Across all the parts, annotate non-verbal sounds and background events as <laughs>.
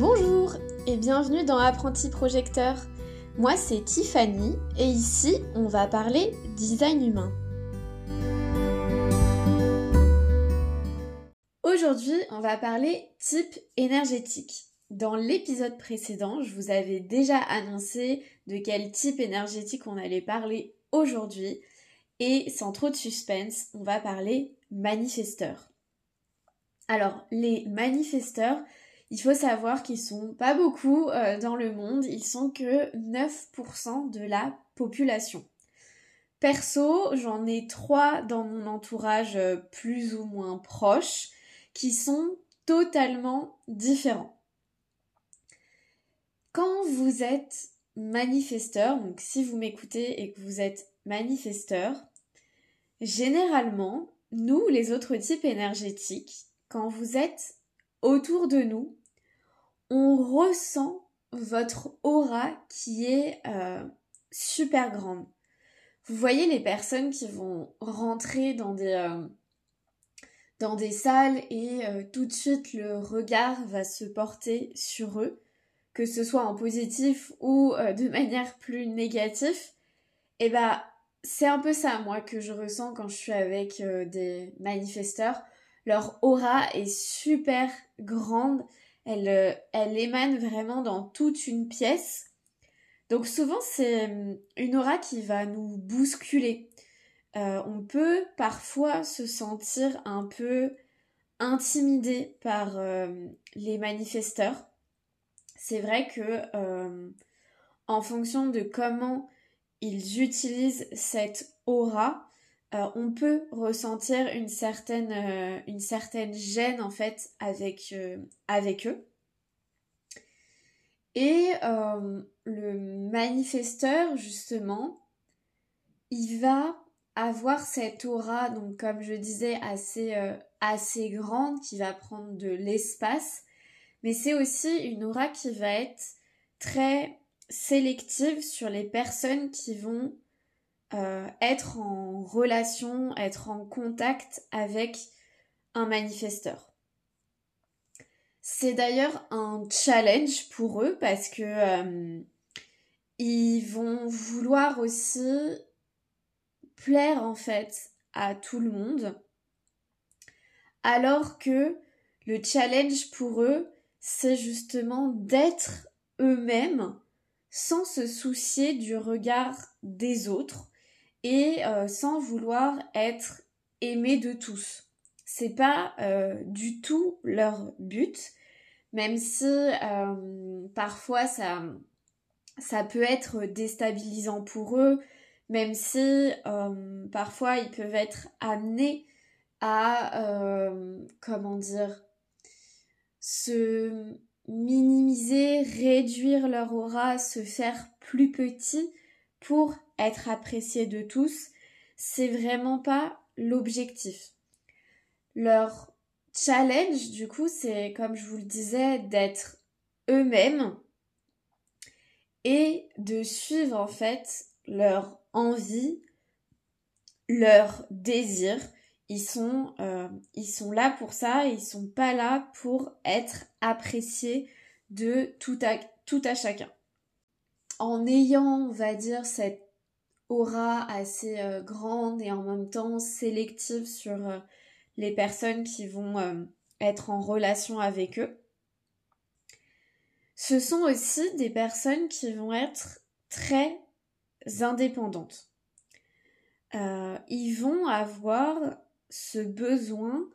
Bonjour et bienvenue dans Apprenti Projecteur. Moi c'est Tiffany et ici on va parler design humain. Aujourd'hui on va parler type énergétique. Dans l'épisode précédent, je vous avais déjà annoncé de quel type énergétique on allait parler aujourd'hui et sans trop de suspense, on va parler manifesteurs. Alors, les manifesteurs, il faut savoir qu'ils sont pas beaucoup euh, dans le monde, ils sont que 9% de la population. Perso, j'en ai trois dans mon entourage euh, plus ou moins proche qui sont totalement différents. Quand vous êtes manifesteur, donc si vous m'écoutez et que vous êtes manifesteur, généralement, nous, les autres types énergétiques, quand vous êtes autour de nous, on ressent votre aura qui est euh, super grande. Vous voyez les personnes qui vont rentrer dans des, euh, salles et euh, tout de suite le regard va se porter sur eux, que ce soit en positif ou de <laughs> manière plus négative. Et eh bah c'est un peu ça moi que je ressens quand je suis avec des manifesteurs leur aura est super grande. Elle, euh, elle émane vraiment dans toute une pièce. Donc souvent c'est euh, une aura qui va nous bousculer. Euh, on peut parfois se sentir un peu intimidé par les manifesteurs. C'est vrai que en fonction de comment ils utilisent cette aura, euh, on peut ressentir une certaine, euh, une certaine gêne en fait avec, euh, eux. Et le manifesteur, justement, il va avoir cette aura, donc comme je disais, assez, assez grande, qui va prendre de l'espace, mais c'est aussi une aura qui va être très sélective sur les personnes qui vont euh, être en relation, être en contact avec un manifesteur. C'est d'ailleurs un challenge pour eux parce que euh, ils vont vouloir aussi plaire en fait à tout le monde alors que le challenge pour eux c'est justement d'être eux-mêmes sans se soucier du regard des autres et euh, sans vouloir être aimé de tous. C'est pas euh, du tout leur but, même si euh, parfois ça, ça peut être déstabilisant pour eux, même si parfois ils peuvent être amenés à comment dire se minimiser, réduire leur aura, se faire plus petit pour être apprécié de tous, c'est vraiment pas l'objectif. Leur challenge, du coup, c'est, comme je vous le disais, d'être eux-mêmes et de suivre en fait leur envie, leur désir. Ils sont, euh, ils sont là pour ça, ils sont pas là pour être appréciés de tout à, tout à chacun. En ayant, on va dire, cette aura assez euh, grande et en même temps sélective sur euh, les personnes qui vont euh, être en relation avec eux. Ce sont aussi des personnes qui vont être très indépendantes. ils vont avoir ce besoin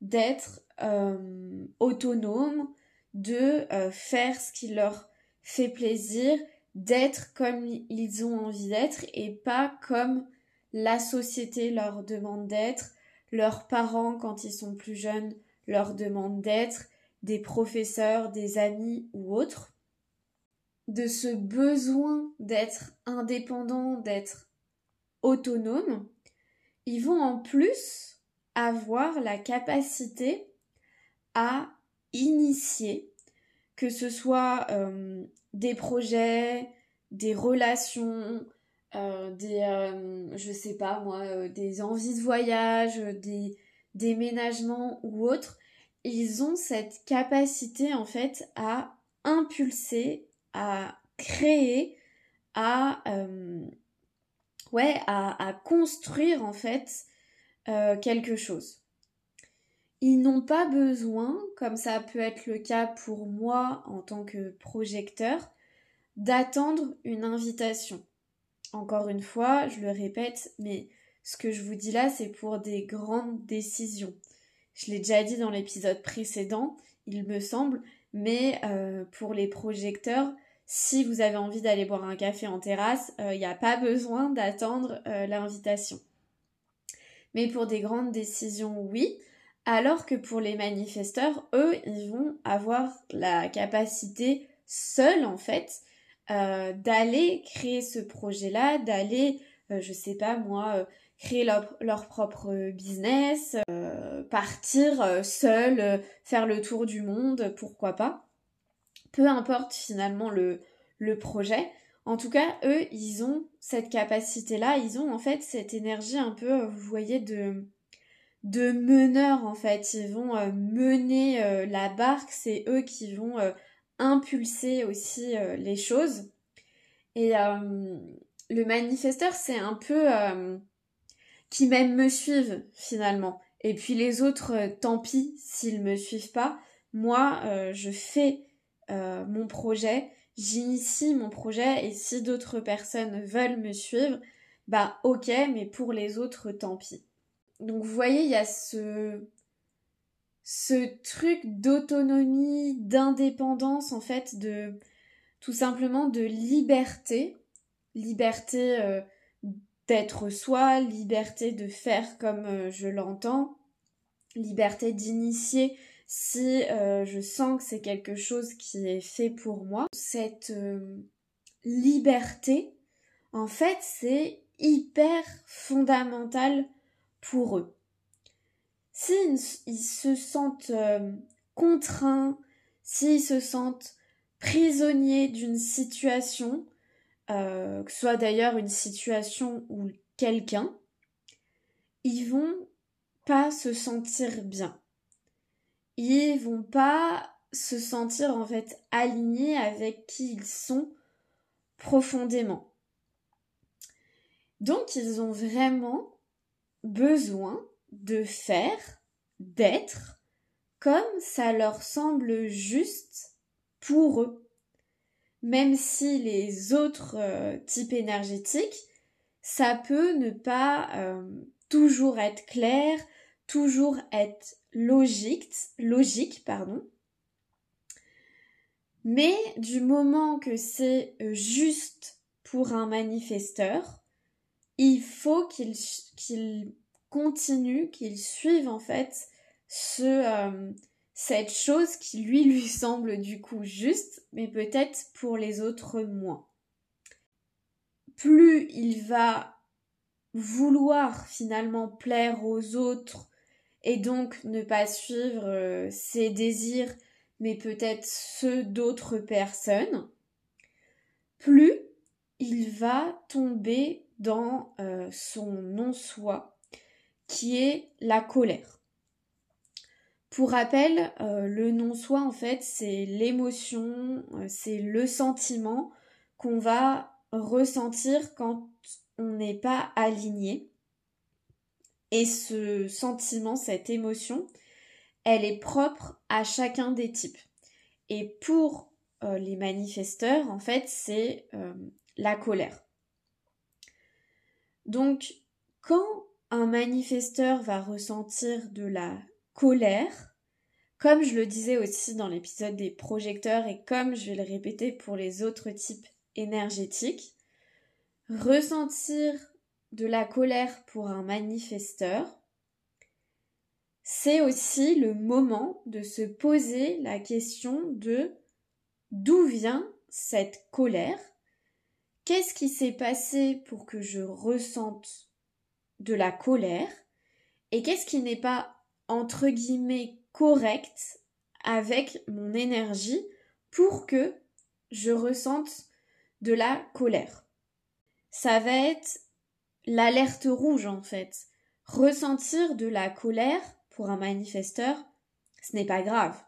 d'être autonomes, de faire ce qui leur fait plaisir d'être comme ils ont envie d'être et pas comme la société leur demande d'être, leurs parents quand ils sont plus jeunes leur demandent d'être, des professeurs, des amis ou autres. De ce besoin d'être indépendant, d'être autonome, ils vont en plus avoir la capacité à initier, que ce soit euh, des projets, des relations, euh, des, euh, je sais pas moi, des envies de voyage, des déménagements ou autres, ils ont cette capacité en fait à impulser, à créer, à ouais, à, construire en fait quelque chose. Ils n'ont pas besoin, comme ça peut être le cas pour moi en tant que projecteur, d'attendre une invitation. Encore une fois, je le répète, mais ce que je vous dis là, c'est pour des grandes décisions. Je l'ai déjà dit dans l'épisode précédent, il me semble, mais euh, pour les projecteurs, si vous avez envie d'aller boire un café en terrasse, il euh, n'y a pas besoin d'attendre euh, l'invitation. Mais pour des grandes décisions, oui. Alors que pour les manifesteurs, eux, ils vont avoir la capacité seuls, en fait, euh, d'aller créer ce projet-là, d'aller, je sais pas moi, créer leur, leur, propre business, partir seul, faire le tour du monde, pourquoi pas peu importe finalement le, le projet. En tout cas, eux, ils ont cette capacité-là, ils ont en fait cette énergie un peu, vous voyez, de, de meneur en fait. Ils vont euh, mener euh, la barque, c'est eux qui vont euh, impulser aussi les choses. Et le manifesteur, c'est un peu qui même me suivent finalement. Et puis les autres, tant pis s'ils me suivent pas. Moi, je fais mon projet, j'initie mon projet et si d'autres personnes veulent me suivre, bah ok, mais pour les autres, tant pis. Donc vous voyez, il y a ce, truc d'autonomie, d'indépendance, en fait, de tout simplement de liberté, liberté euh, d'être soi, liberté de faire comme euh, je l'entends, liberté d'initier si euh, je sens que c'est quelque chose qui est fait pour moi, cette liberté, en fait, c'est hyper fondamental pour eux. S'ils se sentent euh, contraints, s'ils se sentent prisonniers d'une situation, que ce soit d'ailleurs une situation ou quelqu'un, ils vont pas se sentir bien ils vont pas se sentir en fait alignés avec qui ils sont profondément. Donc ils ont vraiment besoin de faire, d'être comme ça leur semble juste pour eux. Même si les autres euh, types énergétiques, ça peut ne pas euh, toujours être clair, toujours être logique, logique pardon. Mais du moment que c'est euh, juste pour un manifesteur, il faut qu'il continue, qu'il suive en fait ce, euh, cette chose qui lui lui <laughs> semble du coup juste, mais peut-être pour les autres moins. Plus il va vouloir finalement plaire aux autres et donc ne pas suivre euh, ses désirs mais peut-être ceux d'autres personnes, plus il va tomber dans euh, son non-soi qui est la colère. Pour rappel, euh, le non-soi en fait c'est l'émotion, c'est le sentiment qu'on va ressentir quand on n'est pas aligné et ce sentiment, cette émotion, elle est propre à chacun des types. Et pour euh, les manifesteurs, en fait, c'est euh, la colère. Donc, quand un manifesteur va ressentir de la colère, comme je le disais aussi dans l'épisode des projecteurs et comme je vais le répéter pour les autres types énergétiques, ressentir de la colère pour un manifesteur, c'est aussi le moment de se poser la question de d'où vient cette colère, qu'est-ce qui s'est passé pour que je ressente de la colère, et qu'est-ce qui n'est pas entre guillemets correct avec mon énergie pour que je ressente de la colère? Ça va être l'alerte rouge en fait. Ressentir de la colère pour un manifesteur, ce n'est pas grave.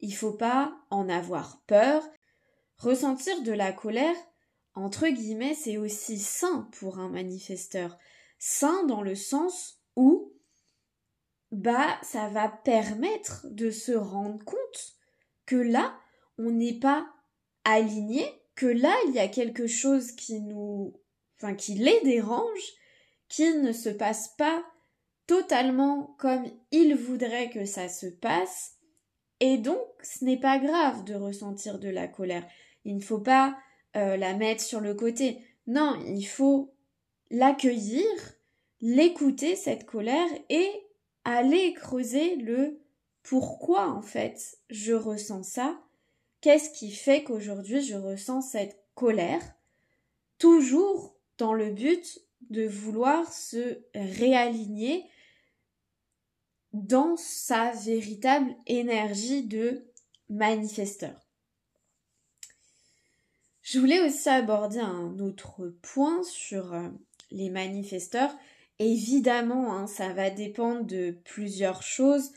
il faut pas en avoir peur. Ressentir de la colère, entre guillemets, c'est aussi sain pour un manifesteur. Sain dans le sens où bah ça va permettre de se rendre compte que là on n'est pas aligné, que là il y a quelque chose qui nous enfin qui les dérange, qui ne se passe pas totalement comme il voudrait que ça se passe et donc ce n'est pas grave de ressentir de la colère. Il ne faut pas euh, la mettre sur le côté. Non, il faut l'accueillir, l'écouter cette colère et aller creuser le pourquoi en fait je ressens ça, qu'est-ce qui fait qu'aujourd'hui je ressens cette colère, toujours dans le but de vouloir se réaligner dans sa véritable énergie de manifesteur. Je voulais aussi aborder un autre point sur euh, les manifesteurs Évidemment, hein, ça va dépendre de plusieurs choses.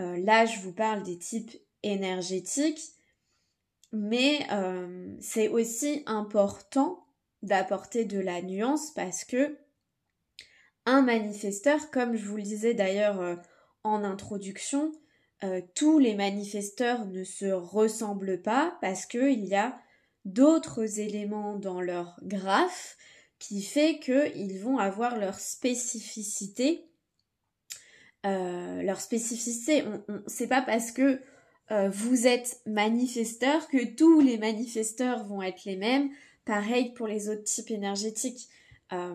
Euh, là, je vous parle des types énergétiques, mais euh, c'est aussi important d'apporter de la nuance parce que un manifesteur, comme je vous le disais d'ailleurs en introduction, tous les manifesteurs ne se ressemblent pas parce qu'il y a d'autres éléments dans leur graphe qui fait qu'ils vont avoir leur spécificité. Euh, leur spécificité, c'est pas parce que euh, vous êtes manifesteur que tous les manifesteurs vont être les mêmes. Pareil pour les autres types énergétiques. Euh,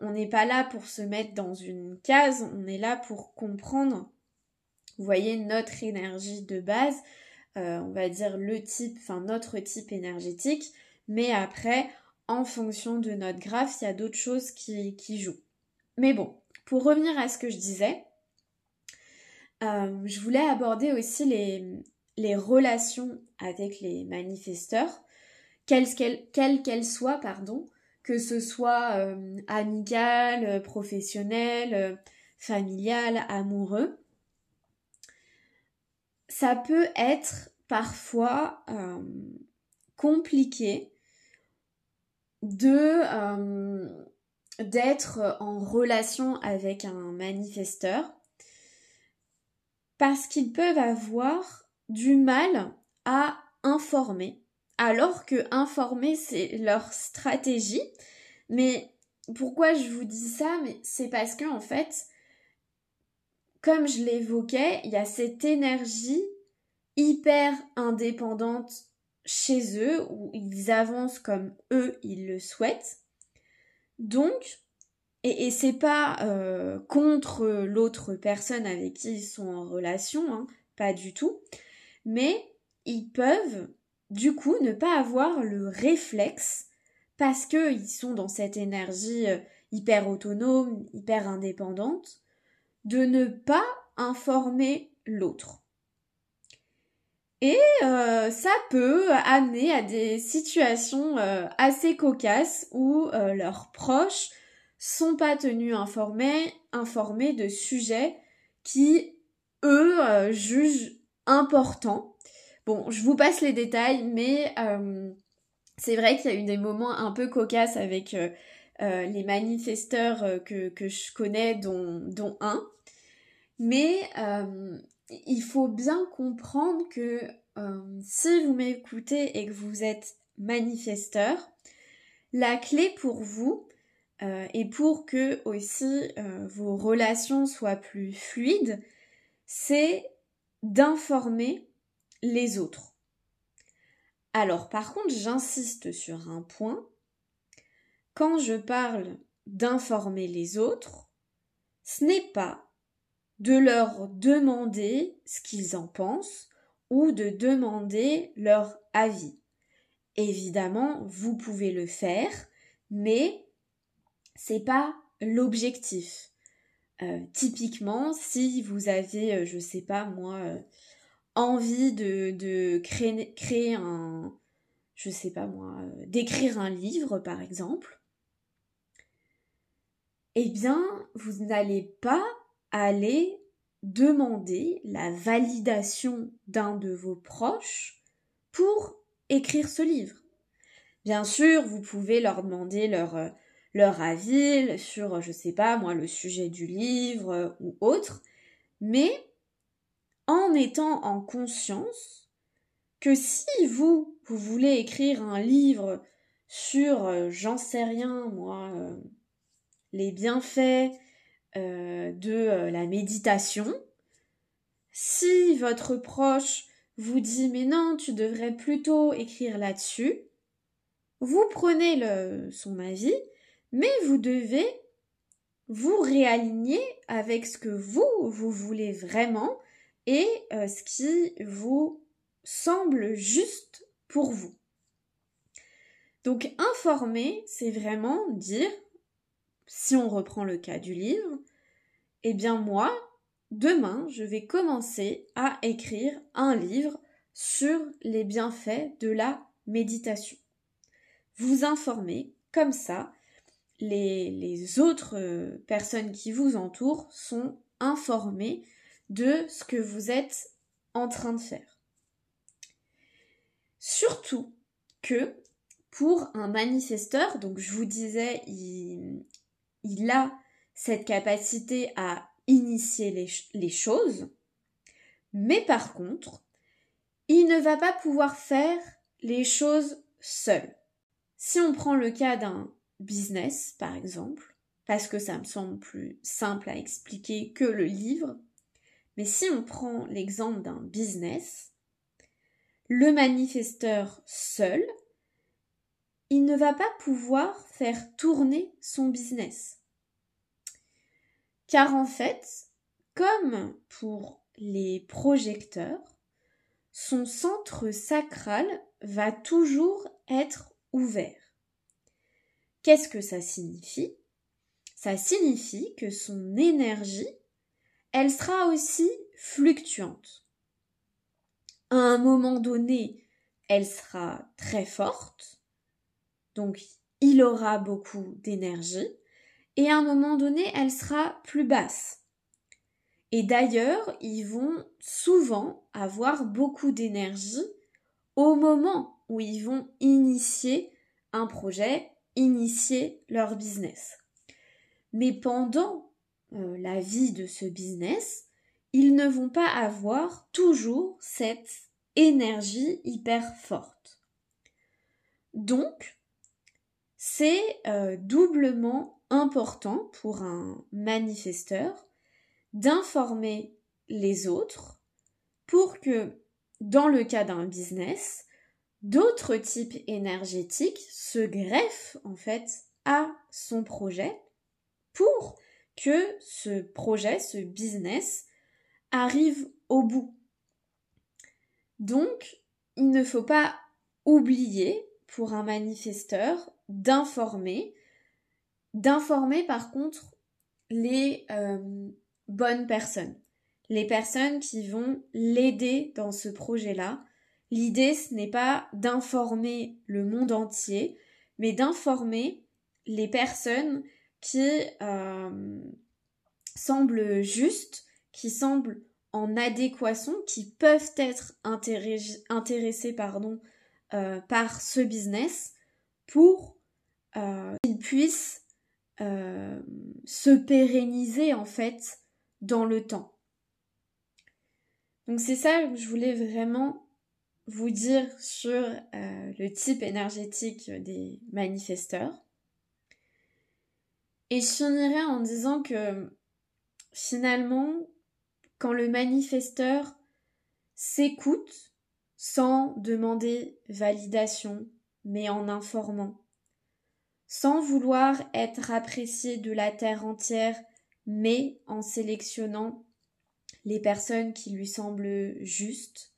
on n'est pas là pour se mettre dans une case, on est là pour comprendre, vous voyez, notre énergie de base, on va dire le type, enfin notre type énergétique, mais après, en fonction de notre graphe, il y a d'autres choses qui, jouent. Mais bon, pour revenir à ce que je disais, euh, je voulais aborder aussi les, relations avec les manifesteurs, quelles qu'elles soient, pardon, que ce soit euh, amical, professionnel, familial, amoureux. Ça peut être parfois euh, compliqué de euh, d'être en relation avec un manifesteur parce qu'ils peuvent avoir du mal à informer. Alors que informer c'est leur stratégie. Mais pourquoi je vous dis ça? Mais c'est parce que en fait comme je l'évoquais il y a cette énergie hyper indépendante chez eux, où ils avancent comme eux, ils le souhaitent. Donc, et, c'est pas euh, contre l'autre personne avec qui ils sont en relation, hein, pas du tout, mais ils peuvent du coup ne pas avoir le réflexe parce qu'ils sont dans cette énergie euh, hyper autonome, hyper indépendante, de ne pas informer l'autre. Et euh, ça peut amener à des situations euh, assez cocasses où euh, leurs proches sont pas tenus informés, informés de sujets qui, eux, jugent importants. Bon, je vous passe les détails, mais c'est vrai qu'il y a eu des moments un peu cocasses avec les manifesteurs que, que, je connais, dont, un. Mais il faut bien comprendre que euh, si vous m'écoutez et que vous êtes manifesteur, la clé pour vous euh, et pour que aussi euh, vos relations soient plus fluides, c'est d'informer les autres. Alors par contre, j'insiste sur un point. Quand je parle d'informer les autres, ce n'est pas de leur demander ce qu'ils en pensent ou de demander leur avis. Évidemment, vous pouvez le faire, mais c'est pas l'objectif. Euh, typiquement, si vous avez, euh, je sais pas moi, euh, envie de, créer, un, je sais pas moi, d'écrire un livre par exemple, eh bien, vous n'allez pas aller demander la validation d'un de vos proches pour écrire ce livre. Bien sûr, vous pouvez leur demander leur, euh, avis sur, je sais pas moi, le sujet du livre euh, ou autre, mais en étant en conscience que si vous, vous voulez écrire un livre sur, euh, j'en sais rien, moi, les bienfaits de la méditation, si votre proche vous dit mais non, tu devrais plutôt écrire là-dessus, vous prenez son avis, mais vous devez vous réaligner avec ce que vous, vous voulez vraiment et euh, ce qui vous semble juste pour vous. Donc informer, c'est vraiment dire, si on reprend le cas du livre, eh bien moi, demain, je vais commencer à écrire un livre sur les bienfaits de la méditation. Vous informer, comme ça, les, les autres euh, personnes qui vous entourent sont informées de ce que vous êtes en train de faire. Surtout que pour un manifesteur, donc je vous disais, il, il a cette capacité à initier les, choses, mais par contre, il ne va pas pouvoir faire les choses seul. Si on prend le cas d'un business, par exemple, parce que ça me semble plus simple à expliquer que le livre, mais si on prend l'exemple d'un business, le manifesteur seul, il ne va pas pouvoir faire tourner son business. Car en fait, comme pour les projecteurs, son centre sacral va toujours être ouvert. Qu'est-ce que ça signifie? Ça signifie que son énergie, elle sera aussi fluctuante. À un moment donné, elle sera très forte, donc il aura beaucoup d'énergie, et à un moment donné, elle sera plus basse. Et d'ailleurs, ils vont souvent avoir beaucoup d'énergie au moment où ils vont initier un projet, initier leur business. Mais pendant euh, la vie de ce business, ils ne vont pas avoir toujours cette énergie hyper forte. Donc, c'est euh, doublement important pour un manifesteur d'informer les autres pour que, dans le cas d'un business, d'autres types énergétiques se greffent en fait à son projet pour que ce projet, ce business arrive au bout. Donc, il ne faut pas oublier pour un manifesteur d'informer d'informer par contre les euh, bonnes personnes, les personnes qui vont l'aider dans ce projet-là. L'idée, ce n'est pas d'informer le monde entier, mais d'informer les personnes qui euh, semblent justes, qui semblent en adéquation, qui peuvent être intéressées pardon, euh, par ce business pour qu'ils puissent euh, se pérenniser en fait dans le temps. Donc c'est ça que je voulais vraiment vous dire sur euh, le type énergétique des manifesteurs. Et je finirai en disant que finalement, quand le manifesteur s'écoute sans demander validation, mais en informant, sans vouloir être apprécié de la terre entière, mais en sélectionnant les personnes qui lui semblent justes,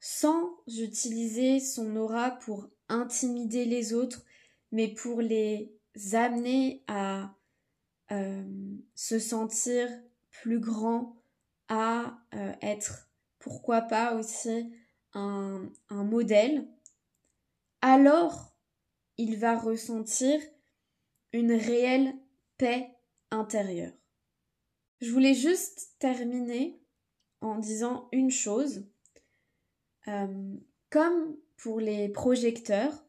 sans utiliser son aura pour intimider les autres, mais pour les amener à euh, se sentir plus grands, à euh, être, pourquoi pas aussi, un modèle, alors il va ressentir une réelle paix intérieure. Je voulais juste terminer en disant une chose. Euh, comme pour les projecteurs,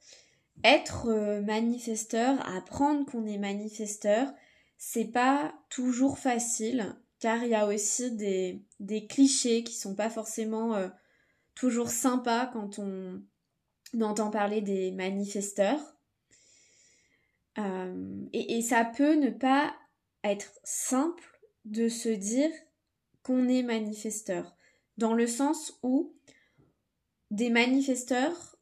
être euh, manifesteur, apprendre qu'on est manifesteur, c'est pas toujours facile car il y a aussi des, clichés qui sont pas forcément euh, toujours sympas quand on, entend parler des manifesteurs. Euh, et, ça peut ne pas être simple de se dire qu'on est manifesteur, dans le sens où des manifesteurs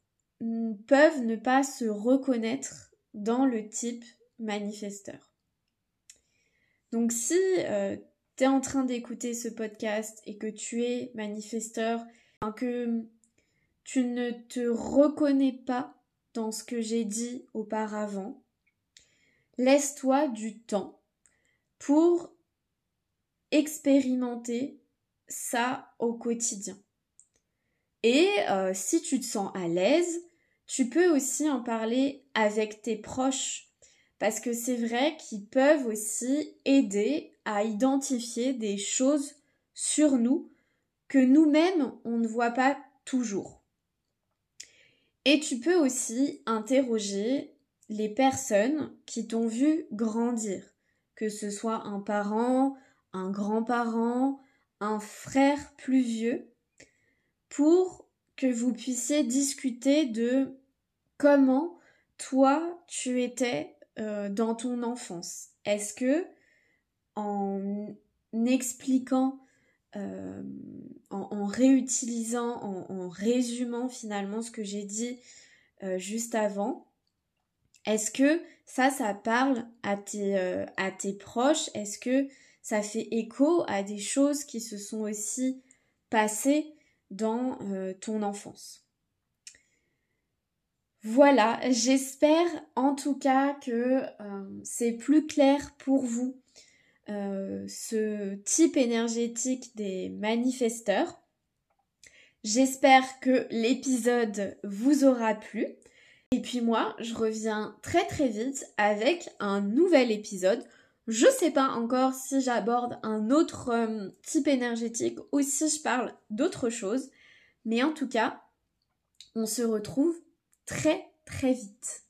peuvent ne pas se reconnaître dans le type manifesteur. Donc si euh, tu es en train d'écouter ce podcast et que tu es manifesteur, que tu ne te reconnais pas dans ce que j'ai dit auparavant, laisse-toi du temps pour expérimenter ça au quotidien. Et euh, si tu te sens à l'aise, tu peux aussi en parler avec tes proches parce que c'est vrai qu'ils peuvent aussi aider à identifier des choses sur nous que nous-mêmes on ne voit pas toujours. Et tu peux aussi interroger les personnes qui t'ont vu grandir, que ce soit un parent, un grand-parent, un frère plus vieux, pour que vous puissiez discuter de comment toi tu étais euh, dans ton enfance. Est-ce que en expliquant, euh, en, réutilisant, en, résumant finalement ce que j'ai dit euh, juste avant, est-ce que ça, ça parle à tes, à tes proches? Est-ce que ça fait écho à des choses qui se sont aussi passées dans euh, ton enfance? Voilà, j'espère en tout cas que euh, c'est plus clair pour vous euh, ce type énergétique des manifesteurs. J'espère que l'épisode vous aura plu. Et puis moi, je reviens très très vite avec un nouvel épisode je sais pas encore si j'aborde un autre euh, type énergétique ou si je parle d'autre chose, mais en tout cas, on se retrouve très très vite.